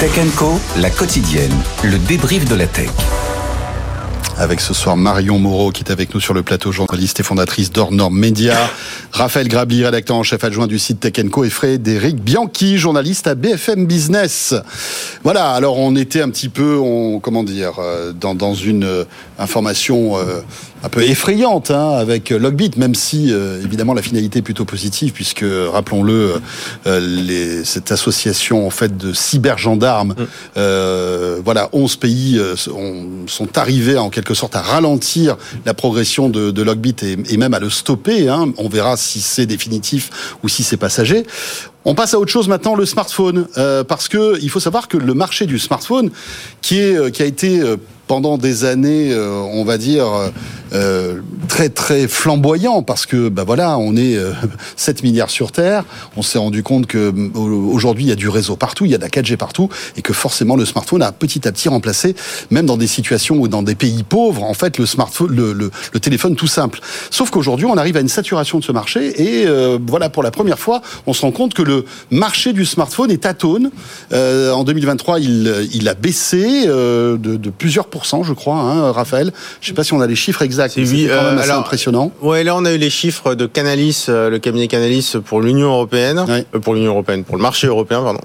Tech Co, la quotidienne, le débrief de la tech avec ce soir Marion Moreau qui est avec nous sur le plateau, journaliste et fondatrice d'Ornorm Media, Raphaël Grabli, rédacteur en chef adjoint du site Tech Co et Frédéric Bianchi, journaliste à BFM Business. Voilà, alors on était un petit peu, on, comment dire, euh, dans, dans une euh, information euh, un peu effrayante hein, avec Logbit, même si évidemment la finalité est plutôt positive puisque rappelons-le, euh, cette association en fait de cybergendarmes, mm. euh, voilà, 11 pays sont arrivés en quelque sorte à ralentir la progression de, de Logbit et, même à le stopper. Hein. On verra si c'est définitif ou si c'est passager. On passe à autre chose maintenant, le smartphone, euh, parce que il faut savoir que le marché du smartphone, qui euh, a été euh, pendant des années, on va dire très très flamboyant, parce que bah voilà, on est 7 milliards sur Terre. On s'est rendu compte que aujourd'hui il y a du réseau partout, il y a de la 4G partout, et que forcément le smartphone a petit à petit remplacé, même dans des situations ou dans des pays pauvres, en fait le smartphone, le téléphone tout simple. Sauf qu'aujourd'hui on arrive à une saturation de ce marché, et voilà pour la première fois, on se rend compte que le marché du smartphone est atone. Euh, en 2023, il, il a baissé euh, de, de, plusieurs pourcents, je crois, hein, Raphaël. Je ne sais pas si on a les chiffres exacts. C'est oui, quand même euh, assez impressionnant. Ouais, là on a eu les chiffres de Canalis, le cabinet Canalis pour l'Union européenne, pour l'Union européenne, pour le marché européen, pardon.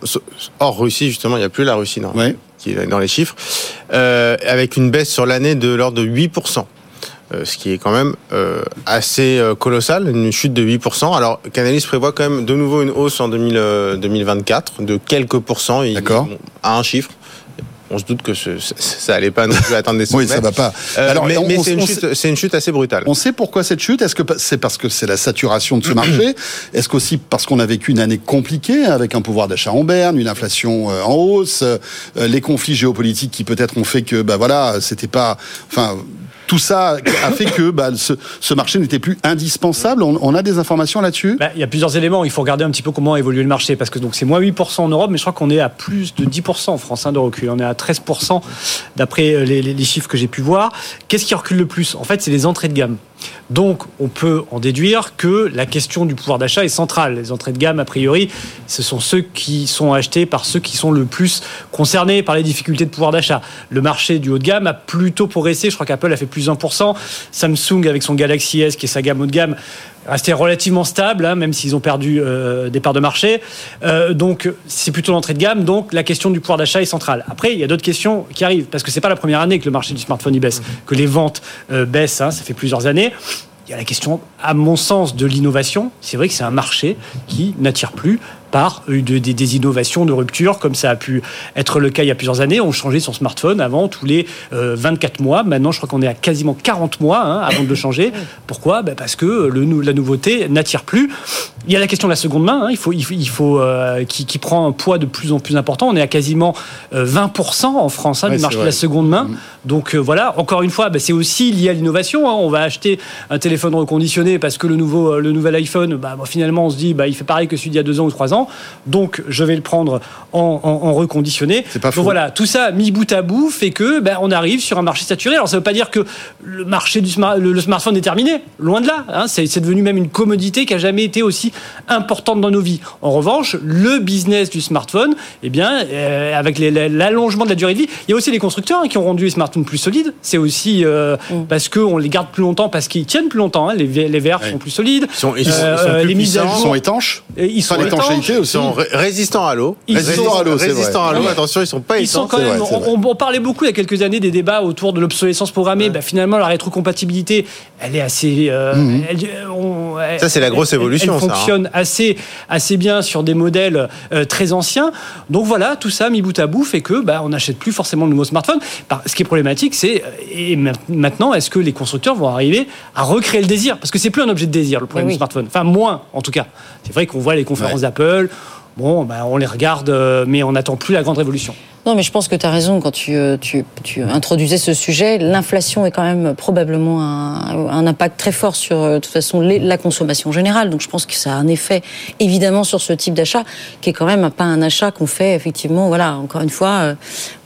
Hors Russie justement, il n'y a plus la Russie qui est dans les chiffres, avec une baisse sur l'année de l'ordre de 8 euh, ce qui est quand même euh, assez euh, colossal, une chute de 8%. Alors, Canalis prévoit quand même de nouveau une hausse en 2024 de quelques pourcents, D'accord. à un chiffre on se doute que ça allait pas non plus atteindre des sommets. oui, ça va pas. Alors, mais, c'est une, une, chute assez brutale. On sait pourquoi cette chute. Est-ce que c'est parce que c'est la saturation de ce marché? Est-ce qu'aussi parce qu'on a vécu une année compliquée avec un pouvoir d'achat en berne, une inflation en hausse, les conflits géopolitiques qui peut-être ont fait que, bah voilà, c'était pas, enfin, tout ça a fait que bah, ce, marché n'était plus indispensable. On, a des informations là-dessus? Bah, Il y a plusieurs éléments. Il faut regarder un petit peu comment a évolué le marché. Parce que c'est moins 8% en Europe, mais je crois qu'on est à plus de 10% en France hein, de recul. On est à 13% d'après euh, les, chiffres que j'ai pu voir. Qu'est-ce qui recule le plus? En fait, c'est les entrées de gamme. Donc, on peut en déduire que la question du pouvoir d'achat est centrale. Les entrées de gamme, a priori, ce sont ceux qui sont achetés par ceux qui sont le plus concernés par les difficultés de pouvoir d'achat. Le marché du haut de gamme a plutôt progressé. Je crois qu'Apple a fait plus 1%. Samsung, avec son Galaxy S, qui est sa gamme haut de gamme, resté relativement stable, hein, même s'ils ont perdu euh, des parts de marché. Euh, donc, c'est plutôt l'entrée de gamme. Donc, la question du pouvoir d'achat est centrale. Après, il y a d'autres questions qui arrivent, parce que c'est pas la première année que le marché du smartphone y baisse, que les ventes euh, baissent. Hein, ça fait plusieurs années. Il y a la question, à mon sens, de l'innovation. C'est vrai que c'est un marché qui n'attire plus par des, innovations de rupture, comme ça a pu être le cas il y a plusieurs années. On changeait son smartphone avant tous les 24 euh, mois. Maintenant, je crois qu'on est à quasiment 40 mois hein, avant de le changer. Pourquoi? Ben Parce que le, la nouveauté n'attire plus. Il y a la question de la seconde main, hein. il faut, il faut, euh, qui, prend un poids de plus en plus important. On est à quasiment 20% euh, en France hein, du marché de la seconde main. Mm. Donc voilà, encore une fois, ben, c'est aussi lié à l'innovation. On va acheter un téléphone reconditionné parce que le, nouveau, le nouvel iPhone, ben, finalement, on se dit, bah, il fait pareil que celui d'il y a deux ans ou trois ans donc je vais le prendre en, reconditionné. C'est pas Donc voilà, tout ça mis bout à bout fait que ben, on arrive sur un marché saturé. Alors ça ne veut pas dire que le marché du le, smartphone est terminé, loin de là. Hein. C'est devenu même une commodité qui a jamais été aussi importante dans nos vies. En revanche, le business du smartphone, eh bien, euh, avec l'allongement de la durée de vie, il y a aussi les constructeurs hein, qui ont rendu les smartphones plus solides. C'est aussi euh, mm. parce qu'on les garde plus longtemps, parce qu'ils tiennent plus longtemps. Hein. Les, les verres sont plus solides. Ils sont, euh, les mises à jour sont étanches. Ils sont étanches. Ils sont résistants à l'eau. Résistants à l'eau, Résistants à l'eau. Attention, ils sont pas ils Sont quand même, on, parlait beaucoup il y a quelques années des débats autour de l'obsolescence programmée. Bah, finalement, la rétrocompatibilité, elle est assez. Euh, mhm. ça, c'est la grosse évolution. Elle, fonctionne assez, assez bien sur des modèles euh, très anciens. Donc voilà, tout ça mis bout à bout fait que bah, on n'achète plus forcément de nouveaux smartphones. Ce qui est problématique, c'est et maintenant, est-ce que les constructeurs vont arriver à recréer le désir? Parce que c'est plus un objet de désir le problème du smartphone. Enfin, moins en tout cas. C'est vrai qu'on voit les conférences d'Apple. Bon, ben, on les regarde, euh, mais on n'attend plus la grande révolution. Non, mais je pense que tu as raison quand tu, euh, tu, tu, introduisais ce sujet. L'inflation est quand même probablement un, impact très fort sur, euh, de toute façon, la consommation générale. Donc je pense que ça a un effet, évidemment, sur ce type d'achat, qui est quand même pas un achat qu'on fait, effectivement, voilà, encore une fois, euh,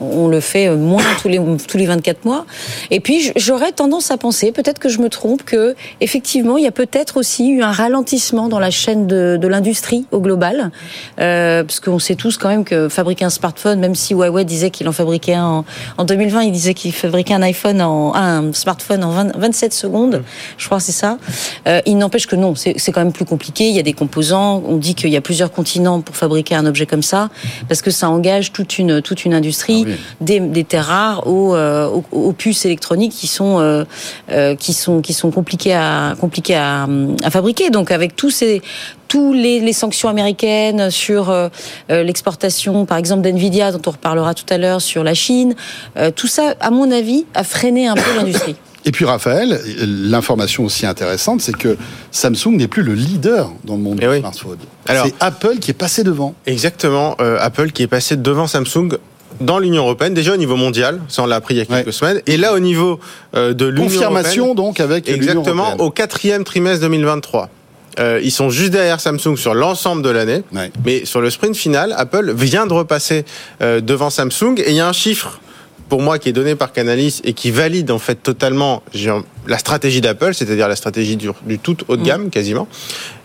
on le fait moins tous les, tous les 24 mois. Et puis, j'aurais tendance à penser, peut-être que je me trompe, que, effectivement, il y a peut-être aussi eu un ralentissement dans la chaîne de, l'industrie au global. Parce qu'on sait tous quand même que fabriquer un smartphone, même si Huawei disait qu'il en fabriquait un en, 2020, il disait qu'il fabriquait un iPhone en un smartphone en 27 secondes, je crois c'est ça. Euh, il n'empêche que non, c'est quand même plus compliqué. Il y a des composants. On dit qu'il y a plusieurs continents pour fabriquer un objet comme ça, parce que ça engage toute une toute une industrie, ah des, des, terres rares aux, euh, aux, puces électroniques qui sont euh, qui sont qui sont compliquées à compliquées à, à fabriquer. Donc avec tous ces tous les, les sanctions américaines sur euh, euh, l'exportation, par exemple, d'NVIDIA, dont on reparlera tout à l'heure, sur la Chine, euh, tout ça, à mon avis, a freiné un peu l'industrie. Et puis Raphaël, l'information aussi intéressante, c'est que Samsung n'est plus le leader dans le monde eh du smartphone. C'est Apple qui est passé devant. Exactement, Apple qui est passé devant Samsung dans l'Union européenne, déjà au niveau mondial, ça on l'a appris il y a quelques semaines, et là au niveau de l'Union Confirmation donc avec Exactement, au quatrième trimestre 2023. Euh, ils sont juste derrière Samsung sur l'ensemble de l'année. Mais sur le sprint final, Apple vient de repasser euh, devant Samsung. Et il y a un chiffre pour moi qui est donné par Canalis et qui valide en fait totalement la stratégie d'Apple, c'est-à-dire la stratégie du, tout haut de gamme mm. quasiment.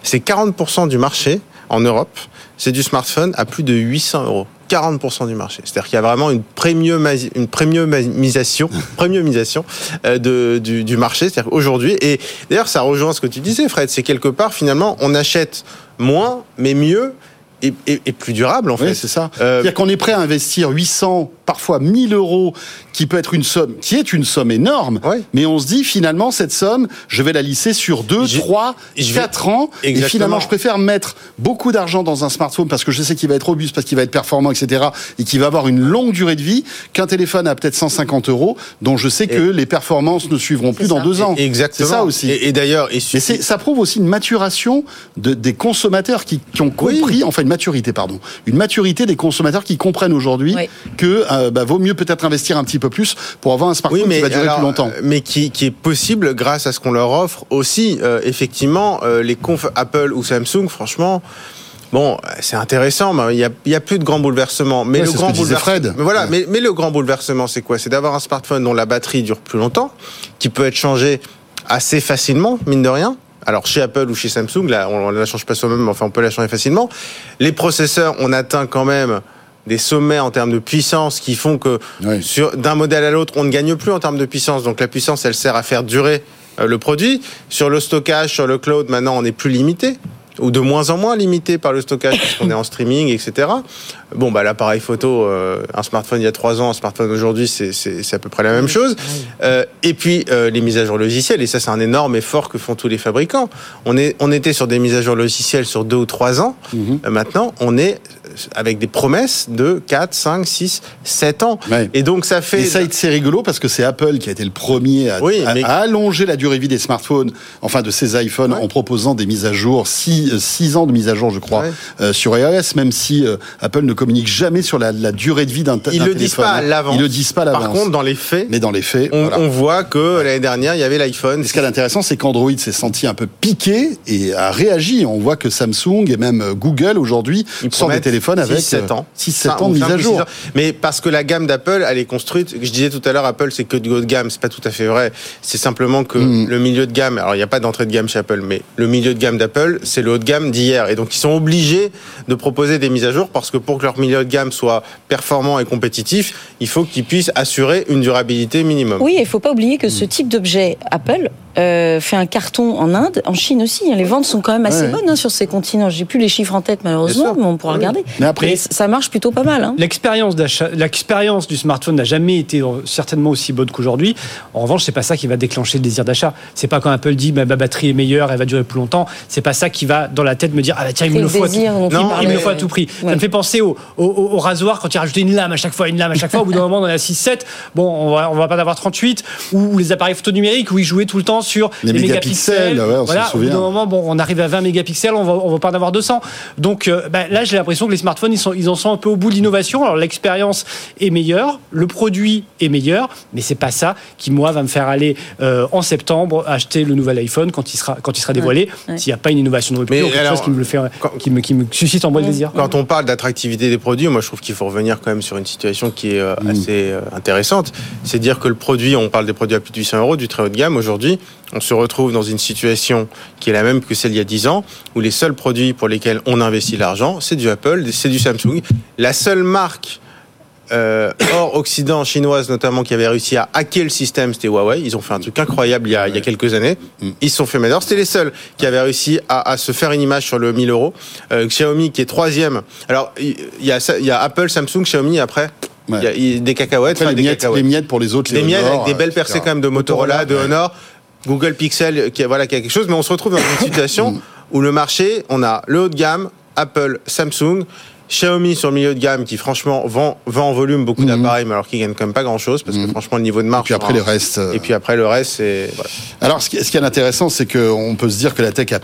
C'est 40% du marché en Europe, c'est du smartphone à plus de 800 euros. 40% du marché. C'est-à-dire qu'il y a vraiment une premiumisation, une premiumisation, premiumisation euh, de, du, du marché. C'est-à-dire aujourd'hui, et d'ailleurs ça rejoint ce que tu disais, Fred, c'est quelque part finalement on achète moins mais mieux et, et, plus durable en fait. c'est ça. Euh, C'est-à-dire qu'on est prêt à investir 800, parfois 1000 euros qui peut être une somme, qui est une somme énorme, mais on se dit finalement cette somme, je vais la lisser sur 2, 3, 4 ans, et finalement je préfère mettre beaucoup d'argent dans un smartphone parce que je sais qu'il va être robuste, parce qu'il va être performant, etc., et qu'il va avoir une longue durée de vie, qu'un téléphone à peut-être 150 euros, dont je sais que les performances ne suivront plus dans deux ans. Exactement. C'est ça aussi. Et, d'ailleurs, et ça prouve aussi une maturation de, des consommateurs qui, qui ont compris, enfin une maturité, pardon, une maturité des consommateurs qui comprennent aujourd'hui que euh, bah, vaut mieux peut-être investir un petit peu plus pour avoir un smartphone qui va durer plus longtemps. Mais qui, qui, est possible grâce à ce qu'on leur offre aussi. Euh, effectivement, euh, les confs Apple ou Samsung, franchement. Bon, c'est intéressant, mais il y a, plus de grands bouleversements. Mais le grand bouleversement, mais voilà, mais, mais, le grand bouleversement, c'est quoi? C'est d'avoir un smartphone dont la batterie dure plus longtemps, qui peut être changé assez facilement, mine de rien. Alors chez Apple ou chez Samsung, là, on ne la change pas soi-même, enfin on peut la changer facilement. Les processeurs, on atteint quand même des sommets en termes de puissance qui font que sur d'un modèle à l'autre, on ne gagne plus en termes de puissance. Donc la puissance, elle sert à faire durer euh, le produit. Sur le stockage, sur le cloud, maintenant, on est plus limité ou de moins en moins limité par le stockage puisqu'on est en streaming, etc. Bon, bah l'appareil photo, euh, un smartphone il y a trois ans, un smartphone aujourd'hui, c'est à peu près la même chose. Euh, et puis euh, les mises à jour logicielles, et ça c'est un énorme effort que font tous les fabricants. On, est, on était sur des mises à jour logicielles sur deux ou trois ans. Mhm. maintenant, on est avec des promesses de 4, 5, 6, 7 ans. Et donc ça fait... Et ça, c'est rigolo parce que c'est Apple qui a été le premier à, allonger la durée de vie des smartphones, enfin de ces iPhones, en proposant des mises à jour, 6, ans de mise à jour, je crois, euh, sur iOS, même si euh, Apple ne communique jamais sur la, durée de vie d'un téléphone. Ils le disent pas à l'avance. Ils le disent pas à l'avance. Par contre, dans les faits, mais dans les faits, on, voit que l'année dernière, il y avait l'iPhone. Ce qui est intéressant, c'est qu'Android s'est senti un peu piqué et a réagi. On voit que Samsung et même Google aujourd'hui sont des téléphones avec 6-7 ans. 6-7 ans de mise à jour. Mais parce que la gamme d'Apple, elle est construite. Je disais tout à l'heure, Apple, c'est que du haut de gamme. C'est pas tout à fait vrai. C'est simplement que hmm. le milieu de gamme. Alors, il n'y a pas d'entrée de gamme chez Apple, mais le milieu de gamme d'Apple, c'est le haut de gamme d'hier. Et donc, ils sont obligés de proposer des mises à jour parce que pour que leur milieu de gamme soit performant et compétitif, il faut qu'ils puissent assurer une durabilité minimum. Oui, il ne faut pas oublier que ce type d'objet Apple euh, fait un carton en Inde, en Chine aussi. Hein. Les ventes sont quand même assez bonnes hein, sur ces continents. J'ai plus les chiffres en tête malheureusement, mais on pourra regarder. Mais après, ça marche plutôt pas mal. Hein. L'expérience d'achat, l'expérience du smartphone n'a jamais été euh, certainement aussi bonne qu'aujourd'hui. En revanche, c'est pas ça qui va déclencher le désir d'achat. C'est pas quand Apple dit bah, ma batterie est meilleure, elle va durer plus longtemps. C'est pas ça qui va dans la tête me dire ah bah, tiens il me le faut, à tout... il me faut à tout prix. Ça me fait penser au, au, rasoir quand il rajoutait une lame à chaque fois, une lame à chaque fois. Au bout d'un moment, on en a 6-7. Bon, on va, on va pas en avoir 38. Ou les appareils photo numériques où ils jouaient tout le temps sur les, mégapixels. voilà, au bout d'un moment, bon, on arrive à 20 mégapixels, on va, on va pas en avoir 200. Donc euh, ben, là, j'ai l'impression que les smartphones, ils, sont, ils en sont un peu au bout de l'innovation. Alors l'expérience est meilleure, le produit est meilleur, mais c'est pas ça qui, moi, va me faire aller euh, en septembre acheter le nouvel iPhone quand il sera, quand il sera dévoilé. S'il n'y a pas une innovation de rupture, quelque chose qui me, le fait, qui, me, qui me suscite en moi le désir. Quand on parle d'attractivité des produits, moi, je trouve qu'il faut revenir quand même sur une situation qui est euh, mm. assez intéressante. C'est dire que le produit, on parle des produits à plus de 800 euros, du très haut de gamme. Aujourd'hui, on se retrouve dans une situation qui est la même que celle il y a 10 ans, où les seuls produits pour lesquels on investit l'argent, c'est du Apple, c'est du Samsung. La seule marque euh, hors Occident, chinoise notamment, qui avait réussi à hacker le système, c'était Huawei. Ils ont fait un truc incroyable il y a, il y a quelques années. Mm. Ils se sont fait meilleurs. C'était les seuls qui avaient réussi à, à, se faire une image sur le 1000 euros. Euh, Xiaomi qui est troisième. Alors, il y, a, il y a Apple, Samsung, Xiaomi, après... Il y a des cacahuètes, les, des miettes, cacahuètes. les miettes pour les autres, les, les miettes avec des belles percées quand même de Motorola, de Honor. Google Pixel, qui, voilà, qui a quelque chose, mais on se retrouve dans une situation où le marché, on a le haut de gamme, Apple, Samsung, Xiaomi sur le milieu de gamme qui franchement vend, vend en volume beaucoup mhm. d'appareils mais alors qui gagne quand même pas grand chose parce que mhm. franchement le niveau de marge et puis après le reste et puis après le reste c'est voilà. alors ce qui, ce qui est intéressant c'est qu'on peut se dire que la tech a,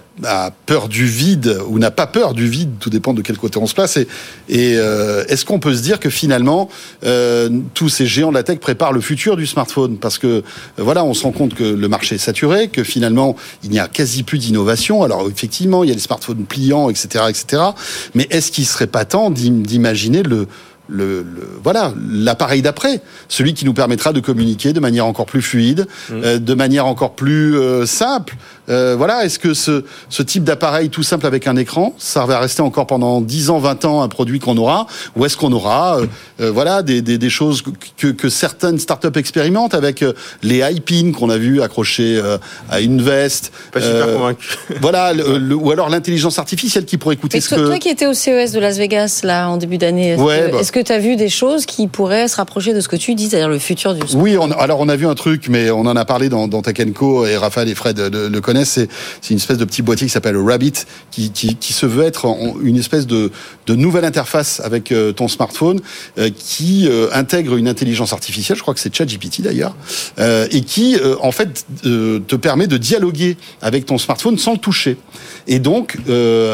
a peur du vide ou n'a pas peur du vide tout dépend de quel côté on se place et, et euh, est-ce qu'on peut se dire que finalement euh, tous ces géants de la tech préparent le futur du smartphone? Parce que euh, voilà on se rend compte que le marché est saturé que finalement il n'y a quasi plus d'innovation alors effectivement il y a les smartphones pliants etc etc mais est-ce qu'il serait pas d'imaginer le, le, voilà l'appareil d'après, celui qui nous permettra de communiquer de manière encore plus fluide, mmh. euh, de manière encore plus euh, simple, euh, voilà, est-ce que ce, ce type d'appareil tout simple avec un écran, ça va rester encore pendant 10 ans, 20 ans un produit qu'on aura Ou est-ce qu'on aura euh, euh, voilà, des, des, des, choses que, que certaines startups expérimentent avec les iPins qu'on a vu accrochés à une veste Pas super convaincu. voilà, le, ou alors l'intelligence artificielle qui pourrait écouter ce que... Toi qui étais au CES de Las Vegas là en début d'année, est-ce que tu as vu des choses qui pourraient se rapprocher de ce que tu dis, c'est-à-dire le futur du Oui, on, alors on a vu un truc, mais on en a parlé dans, dans Co et Raphaël et Fred le, le connaissent c'est une espèce de petit boîtier qui s'appelle Rabbit, qui, qui, se veut être une espèce de, de nouvelle interface avec euh, ton smartphone, euh, qui euh, intègre une intelligence artificielle, je crois que c'est ChatGPT d'ailleurs, et qui en fait te permet de dialoguer avec ton smartphone sans le toucher. Et donc,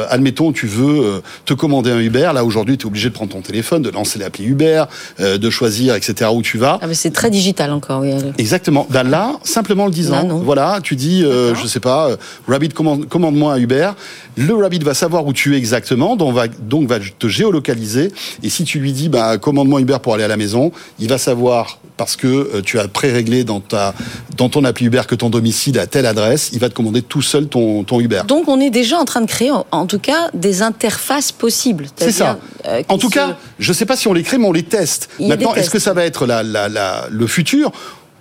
admettons, tu veux te commander un Uber, là aujourd'hui tu es obligé de prendre ton téléphone, de lancer l'appli Uber, de choisir, etc. où tu vas. Ah mais c'est très digital encore, oui. Exactement. Ben là, simplement le disant, voilà, tu dis, je sais pas, euh, Rabbit commande-moi un Uber. Le Rabbit va savoir où tu es exactement, donc va, donc va te géolocaliser. Et si tu lui dis, bah, commande-moi Uber pour aller à la maison, il va savoir parce que euh, tu as pré-réglé dans ta dans ton appli Uber que ton domicile a telle adresse, il va te commander tout seul ton, ton Uber. Donc on est déjà en train de créer, en tout cas, des interfaces possibles. C'est ça. Euh, en tout cas, je ne sais pas si on les crée, mais on les teste. Maintenant, est-ce que ça va être la, la, la, le futur?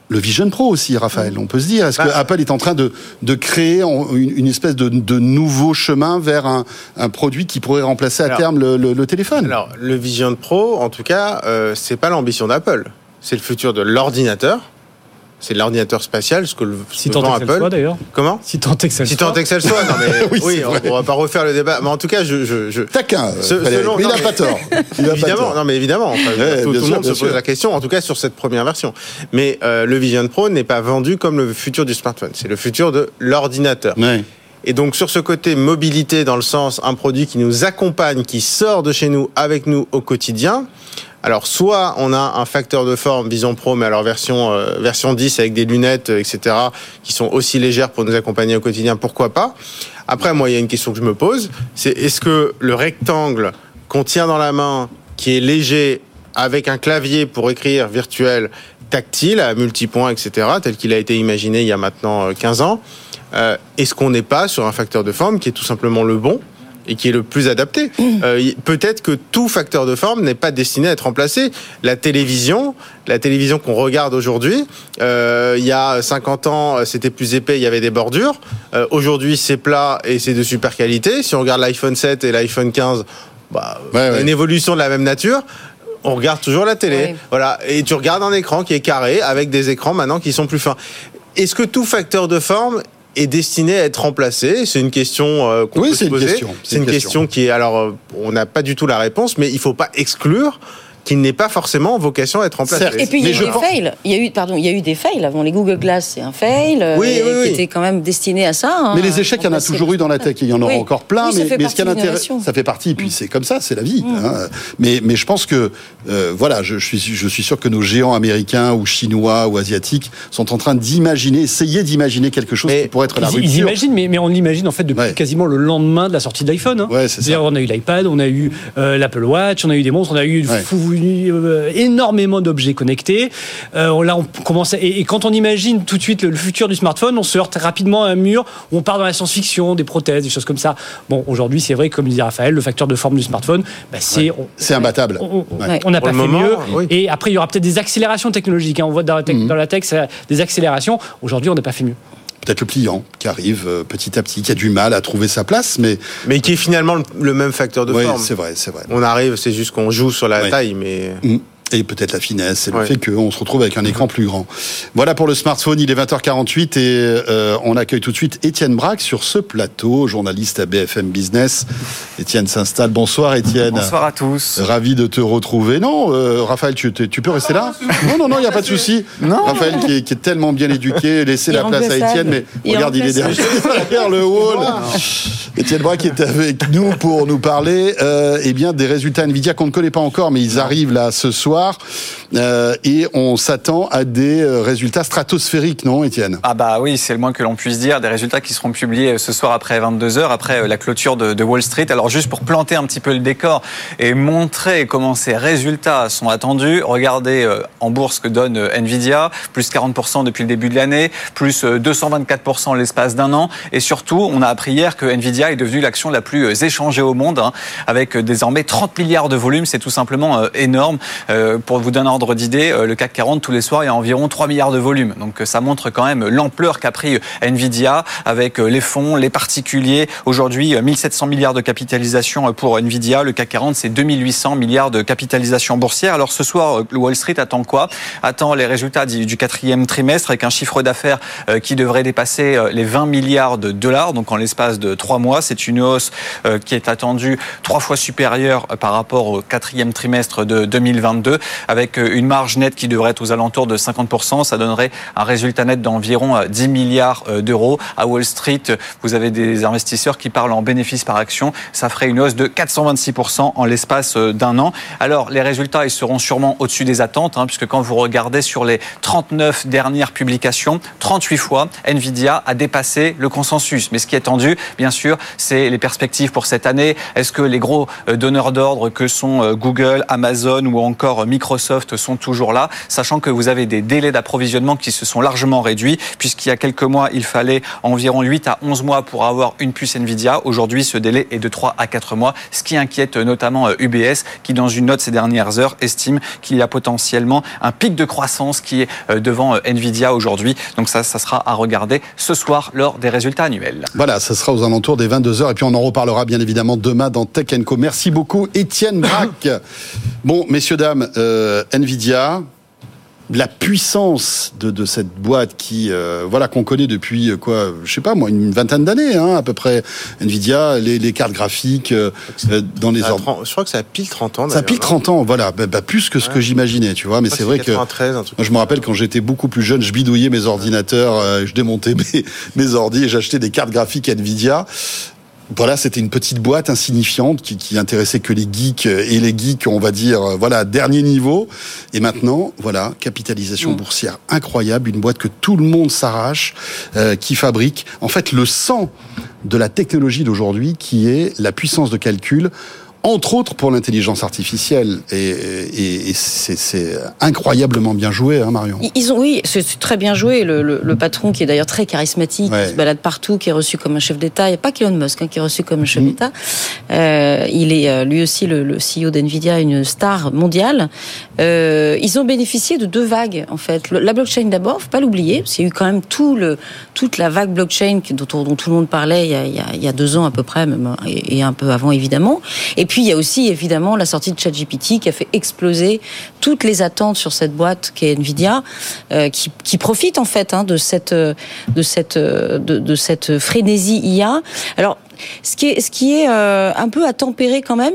Le Vision Pro aussi, Raphaël. On peut se dire, est-ce que bah. Apple est en train de, de créer une, espèce de, de, nouveau chemin vers un, un, produit qui pourrait remplacer à terme le, le, téléphone? Alors, le Vision Pro, en tout cas, euh, c'est pas l'ambition d'Apple. C'est le futur de l'ordinateur c'est l'ordinateur spatial, ce que le si tant Apple. Soit, d'ailleurs. Comment Si tant que Si tant que soit. Non mais oui, on, va pas refaire le débat. Mais en tout cas, je, je, je... taquin. selon, il n'a pas tort. évidemment, non mais évidemment. tout, le monde se pose la question. En tout cas, sur cette première version. Mais euh, le Vision Pro n'est pas vendu comme le futur du smartphone. C'est le futur de l'ordinateur. Et donc sur ce côté mobilité, dans le sens un produit qui nous accompagne, qui sort de chez nous avec nous au quotidien. Alors, soit on a un facteur de forme Vision Pro, mais alors version, euh, version 10 avec des lunettes, euh, etc., qui sont aussi légères pour nous accompagner au quotidien, pourquoi pas Après, moi, il y a une question que je me pose, c'est est-ce que le rectangle qu'on tient dans la main, qui est léger, avec un clavier pour écrire virtuel, tactile, à multipoints, etc., tel qu'il a été imaginé il y a maintenant 15 euh, ans, est-ce qu'on n'est pas sur un facteur de forme qui est tout simplement le bon? Et qui est le plus adapté. Euh, Peut-être que tout facteur de forme n'est pas destiné à être remplacé. La télévision, la télévision qu'on regarde aujourd'hui, euh, il y a 50 ans, c'était plus épais, il y avait des bordures. Euh, aujourd'hui, c'est plat et c'est de super qualité. Si on regarde l'iPhone 7 et l'iPhone 15, bah, une évolution de la même nature on regarde toujours la télé. Voilà. Et tu regardes un écran qui est carré avec des écrans maintenant qui sont plus fins. Est-ce que tout facteur de forme est destiné à être remplacé. C'est une question euh, qu'on oui, peut se poser. C'est une, une, question qui est alors euh, on n'a pas du tout la réponse, mais il faut pas exclure qui n'est pas forcément vocation à être remplacé. Et puis il y a eu des fails. Il y a eu, pardon, il y a eu des fails avant les Google Glass, c'est un fail euh, oui, oui, qui était quand même destiné à ça. Hein, mais les échecs, il y en a toujours eu dans la tech. Il y en aura encore plein. mais, mais ce qui a ça fait partie. Et puis mm. c'est comme ça, c'est la vie. Mm. Hein. Mais, mais je pense que euh, voilà, je, suis, je suis sûr que nos géants américains ou chinois ou asiatiques sont en train d'imaginer, essayer d'imaginer quelque chose qui pourrait être la rupture. Ils imaginent, mais, mais on l'imagine en fait depuis quasiment le lendemain de la sortie de l'iPhone. Hein. Ouais, c'est ça. On a eu l'iPad, on a eu euh, l'Apple Watch, on a eu des monstres, on a eu énormément d'objets connectés. Euh, là, on commence et, quand on imagine tout de suite le, futur du smartphone, on se heurte rapidement à un mur où on part dans la science-fiction, des prothèses, des choses comme ça. Bon, aujourd'hui, c'est vrai, comme disait Raphaël, le facteur de forme du smartphone, bah, c'est c'est imbattable. On n'a pas fait mieux. Et après, il y aura peut-être des accélérations technologiques. Hein. On voit dans la, tech, mhm. dans la tech des accélérations. Aujourd'hui, on n'a pas fait mieux peut-être le client qui arrive euh, petit à petit, qui a du mal à trouver sa place, mais mais qui est finalement le même facteur de oui, forme. C'est vrai, c'est vrai. On arrive, c'est juste qu'on joue sur la taille, mais. Mhm. Et peut-être la finesse, c'est le fait qu'on se retrouve avec un écran plus grand. Voilà pour le smartphone, il est 20h48 et euh, on accueille tout de suite Étienne Braque sur ce plateau, journaliste à BFM Business. Étienne s'installe. Bonsoir Étienne. Bonsoir à tous. Ravi de te retrouver. Non, euh, Raphaël, tu, tu, peux rester là? Non, non, non, il n'y a pas de souci. Raphaël qui est, qui est, tellement bien éduqué, laissez la place à Étienne, mais regarde, il est derrière, le wall. Étienne Braque est avec nous pour nous parler euh, eh bien, des résultats Nvidia qu'on ne connaît pas encore, mais ils arrivent là ce soir. Euh, et on s'attend à des euh, résultats stratosphériques, non, Étienne? Ah bah oui, c'est le moins que l'on puisse dire. Des résultats qui seront publiés euh, ce soir après 22 h après la clôture de, Wall Street. Alors juste pour planter un petit peu le décor et montrer comment ces résultats sont attendus, regardez en bourse que donne Nvidia, plus 40% depuis le début de l'année, plus 224% l'espace d'un an. Et surtout, on a appris hier que Nvidia est devenue l'action la plus échangée au monde, hein, avec désormais 30 milliards de volume. C'est tout simplement énorme. Euh, pour vous donner un ordre d'idée, euh, le CAC 40 tous les soirs, il y a environ 3 milliards de volume. Donc euh, ça montre quand même l'ampleur qu'a pris Nvidia avec les fonds, les particuliers. Aujourd'hui, 1700 milliards de capitalisation pour Nvidia. Le CAC 40, c'est 2800 milliards de capitalisation boursière. Alors ce soir, Wall Street attend quoi? Attend les résultats du quatrième trimestre avec un chiffre d'affaires qui devrait dépasser les 20 milliards de dollars. Donc en l'espace de trois mois, c'est une hausse qui est attendue trois fois supérieure par rapport au quatrième trimestre de 2022 avec euh, une marge nette qui devrait être aux alentours de 50%. Ça donnerait un résultat net d'environ 10 euh, milliards euh, d'euros. À Wall Street, vous avez des investisseurs qui parlent en bénéfice par action. Ça ferait une hausse de 426% en l'espace d'un an. Alors, les résultats, ils seront sûrement au-dessus des attentes, hein, puisque quand vous regardez sur les 39 dernières publications, 38 fois, Nvidia a dépassé le consensus. Mais ce qui est tendu, bien sûr, c'est les perspectives pour cette année. Est-ce que les gros donneurs d'ordre que sont Google, Amazon ou encore Microsoft sont toujours là, sachant que vous avez des délais d'approvisionnement qui se sont largement réduits, puisqu'il y a quelques mois, il fallait environ 8 à 11 mois pour avoir une puce Nvidia. Aujourd'hui, ce délai est de 3 à 4 mois, ce qui inquiète notamment UBS, euh, qui, dans une note ces dernières heures, estime qu'il y a potentiellement un pic de croissance qui est euh, devant euh, Nvidia aujourd'hui. Donc ça, ça sera à regarder ce soir lors des résultats annuels. Voilà, ça sera aux alentours des 22 heures. Et puis on en reparlera bien évidemment demain dans Tech Co. Merci beaucoup, Étienne Braque. bon, messieurs, dames, euh, Nvidia, la puissance de, cette boîte qui euh, voilà qu'on connaît depuis euh, quoi je sais pas moi une vingtaine d'années hein, à peu près. Nvidia les, cartes graphiques dans les ordres. je crois que ça a pile 30 ans ça a pile 30 ans voilà bah, bah, plus que ce que j'imaginais tu vois mais c'est vrai que moi je me rappelle quand j'étais beaucoup plus jeune je bidouillais mes ordinateurs je démontais mes, mes ordi et j'achetais des cartes graphiques Nvidia voilà, c'était une petite boîte insignifiante qui, qui intéressait que les geeks et les geeks, on va dire, euh, voilà, dernier niveau. Et maintenant, voilà, capitalisation mm. boursière incroyable, une boîte que tout le monde s'arrache, euh, qui fabrique, en fait, le sang de la technologie d'aujourd'hui, qui est la puissance de calcul entre autres pour l'intelligence artificielle. Et, c'est incroyablement bien joué, hein, Marion. Ils ont, oui, c'est très bien joué. Le, patron, qui est d'ailleurs très charismatique, qui se balade partout, qui est reçu comme un chef d'État. Il n'y a pas qu'Elon Musk hein, qui est reçu comme un chef mm. d'État. Euh, il est euh, lui aussi le, CEO d'NVIDIA, une star mondiale. Euh, ils ont bénéficié de deux vagues, en fait. La blockchain d'abord, faut pas l'oublier. Il y a eu quand même tout le, toute la vague blockchain dont, dont tout le monde parlait il y, a, il y a deux ans à peu près, même, et, un peu avant, évidemment. Et Et puis il y a aussi évidemment la sortie de ChatGPT qui a fait exploser toutes les attentes sur cette boîte qui est Nvidia, euh, qui, qui, profite en fait hein, de cette de cette de, cette frénésie IA. Alors ce qui est, ce qui est euh, un peu à tempérer quand même,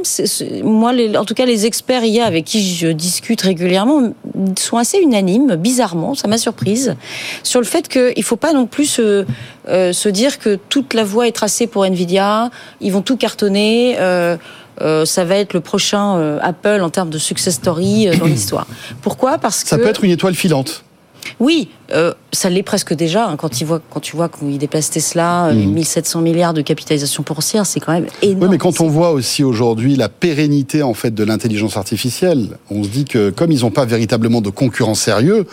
moi, les, en tout cas, les experts IA avec qui je discute régulièrement sont assez unanimes, bizarrement, ça m'a surprise, sur le fait qu'il ne faut pas non plus se, euh, se, dire que toute la voie est tracée pour Nvidia, ils vont tout cartonner. Euh, euh ça va être le prochain euh, Apple en termes de success story dans l'histoire. Pourquoi? Parce que ça peut être une étoile filante. Oui, euh, ça l'est presque déjà. Hein, quand, tu vois, quand tu vois qu'il dépasse Tesla, 1700 euh, mmh. milliards de capitalisation boursière, c'est quand même énorme. Oui, mais quand on voit aussi aujourd'hui la pérennité en fait de l'intelligence artificielle, on se dit que comme ils n'ont pas véritablement de concurrents sérieux,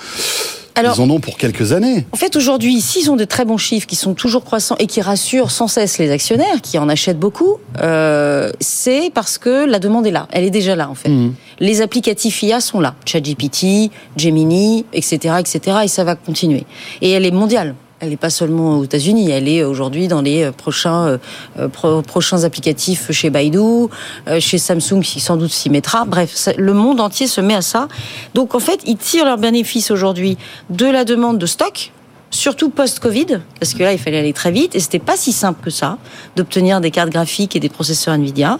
ils en ont pour quelques années. En fait, aujourd'hui, s'ils ont de très bons chiffres qui sont toujours croissants et qui rassurent sans cesse les actionnaires, qui en achètent beaucoup, euh, c'est parce que la demande est là. Elle est déjà là, en fait. Mmh. Les applicatifs IA sont là. ChatGPT, Gemini, etc., etc., et ça va continuer. Et elle est mondiale. Elle n'est pas seulement aux États-Unis, elle est aujourd'hui dans les euh, prochains euh, prochains applicatifs chez Baidu, euh, chez Samsung qui sans doute s'y mettra. Bref, le monde entier se met à ça. Donc en fait, ils tirent leurs bénéfices aujourd'hui de la demande de stock surtout post-Covid, parce que là, il fallait aller très vite, et c'était pas si simple que ça d'obtenir des cartes graphiques et des processeurs Nvidia.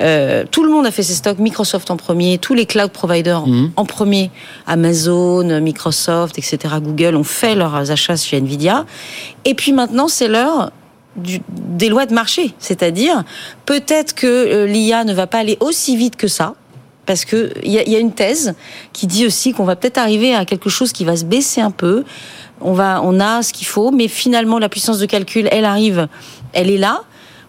Euh, tout le monde a fait ses stocks, Microsoft en premier, tous les cloud providers mhm. en premier, Amazon, Microsoft, etc., Google ont fait leurs achats chez Nvidia. Et puis maintenant, c'est l'heure des lois de marché, c'est-à-dire peut-être que euh, l'IA ne va pas aller aussi vite que ça, parce que il y, a une thèse qui dit aussi qu'on va peut-être arriver à quelque chose qui va se baisser un peu. On va, on a ce qu'il faut, mais finalement la puissance de calcul, elle arrive, elle est là.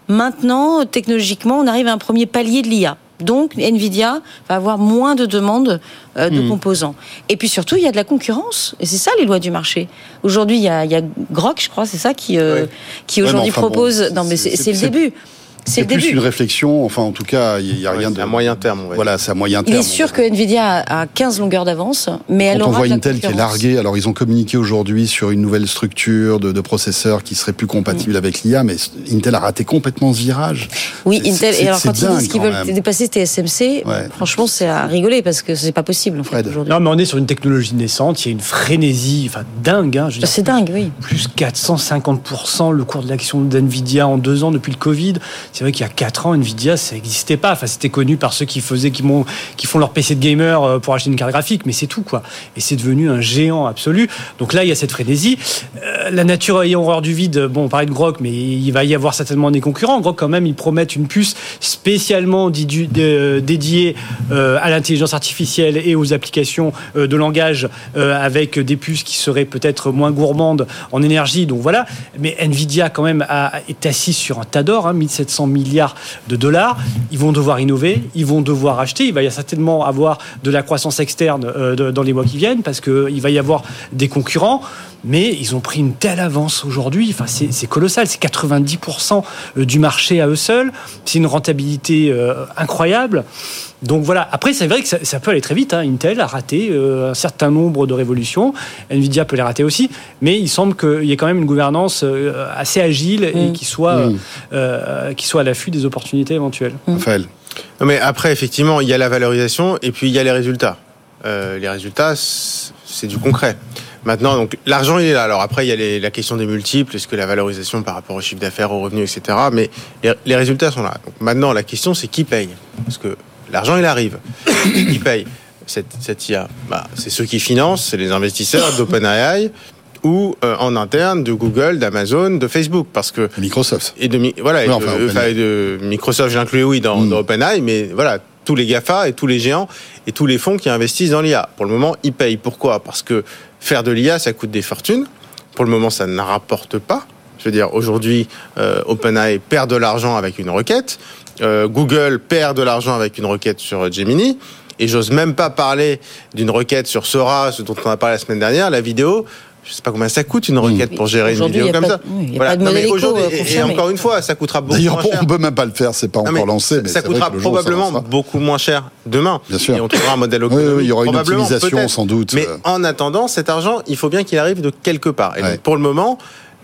Maintenant, technologiquement, on arrive à un premier palier de l'IA. Donc, Nvidia va avoir moins de demandes euh, de hmm. composants. Et puis surtout, il y a de la concurrence. Et c'est ça les lois du marché. Aujourd'hui, il y a, il y a Grok, je crois, c'est ça qui, euh, qui aujourd'hui propose. non, mais c'est le début. C'est plus une réflexion, enfin en tout cas, il n'y a rien de... à moyen terme. Voilà, c'est à moyen terme. Il est sûr que Nvidia a 15 longueurs d'avance, mais elle Quand on voit Intel qui est largué, alors ils ont communiqué aujourd'hui sur une nouvelle structure de, de processeurs qui serait plus compatible avec l'IA, mais Intel a raté complètement ce virage. Oui, Intel, et alors quand ils disent qu'ils veulent dépasser TSMC, franchement c'est à rigoler parce que c'est pas possible en fait aujourd'hui. Non mais on est sur une technologie naissante, il y a une frénésie, enfin dingue. Hein, c'est dingue, oui. Plus 450% le cours de l'action d'Nvidia en deux ans depuis le Covid. C'est vrai qu'il y a 4 ans, Nvidia, ça n'existait pas. Enfin, c'était connu par ceux qui faisaient, qui, font leur PC de gamer euh, pour acheter une carte graphique, mais c'est tout, quoi. Et c'est devenu un géant absolu. Donc là, il y a cette frénésie. Euh, la nature ayant horreur du vide, bon, on parlait de Grok, mais il va y avoir certainement des concurrents. Grok, quand même, ils promettent une puce spécialement dédiée euh, à l'intelligence artificielle et aux applications de langage avec des puces qui seraient peut-être moins gourmandes en énergie. Donc voilà. Mais Nvidia, quand même, est assis sur un tas d'or, 1700 milliards de dollars. Ils vont devoir innover, ils vont devoir acheter. Il va y certainement avoir de la croissance externe euh, dans les mois qui viennent parce qu'il va y avoir des concurrents. Mais ils ont pris une telle avance aujourd'hui. Enfin, c'est colossal. C'est 90% euh, du marché à eux seuls. C'est une rentabilité euh, incroyable. Donc voilà. Après, c'est vrai que ça, peut aller très vite. Hein. Intel a raté un certain nombre de révolutions. Nvidia peut les rater aussi. Mais il semble qu'il y ait quand même une gouvernance assez agile et mm. qui soit, mm. qui soit à l'affût des opportunités éventuelles. Mm. Raphaël. mais après, effectivement, il y a la valorisation et puis il y a les résultats. Euh, les résultats, c'est du concret. Maintenant, donc l'argent il est là. Alors après, il y a la question des multiples, est-ce que la valorisation par rapport au chiffre d'affaires, aux revenus, etc. Mais les, résultats sont là. Donc maintenant, la question c'est qui paye, parce que l'argent il arrive. qui paye cette, cette IA bah, C'est ceux qui financent, c'est les investisseurs d'OpenAI, ou euh, en interne de Google, d'Amazon, de Facebook, parce que Microsoft et de voilà et de, Microsoft, j'inclus oui dans, mm. dans OpenAI, mais voilà tous les Gafa et tous les géants et tous les fonds qui investissent dans l'IA. Pour le moment, ils payent. Pourquoi? Parce que faire de l'IA, ça coûte des fortunes. Pour le moment, ça ne rapporte pas. Je veux dire, aujourd'hui, euh, OpenAI perd de l'argent avec une requête. Euh, Google perd de l'argent avec une requête sur Gemini. Et j'ose même pas parler d'une requête sur Sora, ce dont on a parlé la semaine dernière, la vidéo je sais pas combien ça coûte une requête pour gérer une vidéo comme ça. voilà. et, encore une fois, ça coûtera beaucoup moins cher. on peut même pas le faire, c'est pas encore lancé. Mais ça coûtera probablement beaucoup moins cher demain. Bien sûr. Et on trouvera un modèle oui, il y aura une optimisation sans doute. Mais en attendant, cet argent, il faut bien qu'il arrive de quelque part. Et pour le moment,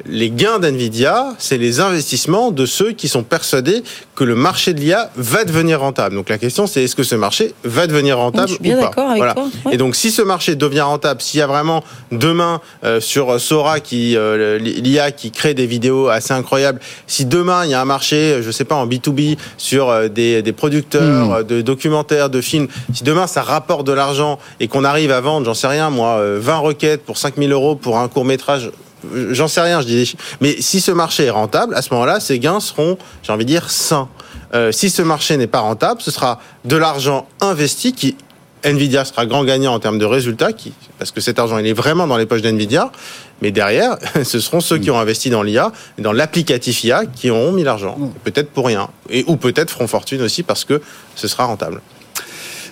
les gains d'NVIDIA, c'est les investissements de ceux qui sont persuadés que le marché de l'IA va devenir rentable. Donc la question, c'est est-ce que ce marché va devenir rentable Je suis bien ou pas d'accord avec Voilà. toi. Ouais. Et donc si ce marché devient rentable, s'il y a vraiment demain euh, sur Sora qui euh, l'IA qui crée des vidéos assez incroyables, si demain il y a un marché, je sais pas en B2B sur euh, des, des producteurs Hmm. euh, de documentaires, de films, si demain ça rapporte de l'argent et qu'on arrive à vendre, j'en sais rien moi, euh, 20 requêtes pour 5000 euros pour un court métrage. J'en sais rien, je dis. Mais si ce marché est rentable, à ce moment-là, ces gains seront, j'ai envie de dire, sains. Euh, si ce marché n'est pas rentable, ce sera de l'argent investi qui Nvidia sera grand gagnant en termes de résultats, qui, parce que cet argent il est vraiment dans les poches d'Nvidia, mais derrière, ce seront ceux qui ont investi dans l'IA, dans l'applicatif IA, qui auront mis l'argent, peut-être pour rien, et ou peut-être feront fortune aussi parce que ce sera rentable.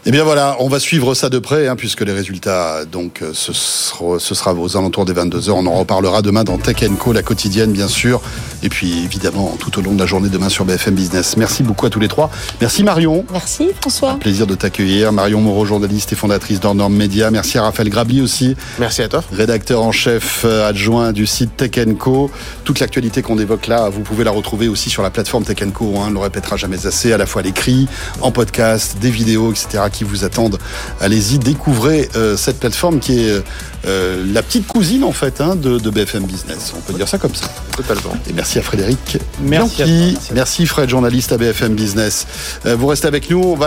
Eh bien voilà, on va suivre ça de près, hein, puisque les résultats, donc, euh, ce sera, ce sera aux alentours des 22h. On en reparlera demain dans Tech Co, la quotidienne, bien sûr. Et puis, évidemment, tout au long de la journée demain sur BFM Business. Merci beaucoup à tous les trois. Merci Marion. Merci François. Plaisir de t'accueillir. Marion Moreau, journaliste et fondatrice d'Ornorm Media. Merci à Raphaël Grabli aussi, Merci à toi. rédacteur en chef euh, adjoint du site Tech Co. Toute l'actualité qu'on évoque là, vous pouvez la retrouver aussi sur la plateforme Tech Co. Hein, on ne le répétera jamais assez, à la fois à l'écrit, en podcast, des vidéos, etc. qui vous attendent. Allez-y, découvrez euh, cette plateforme qui est euh, la petite cousine en fait hein, de, de BFM Business. On peut dire ça comme ça. Totalement. Et merci à Frédéric Merci à Bianchi. toi, merci à toi. merci Fred, journaliste à BFM Business. Euh, vous restez avec nous. On va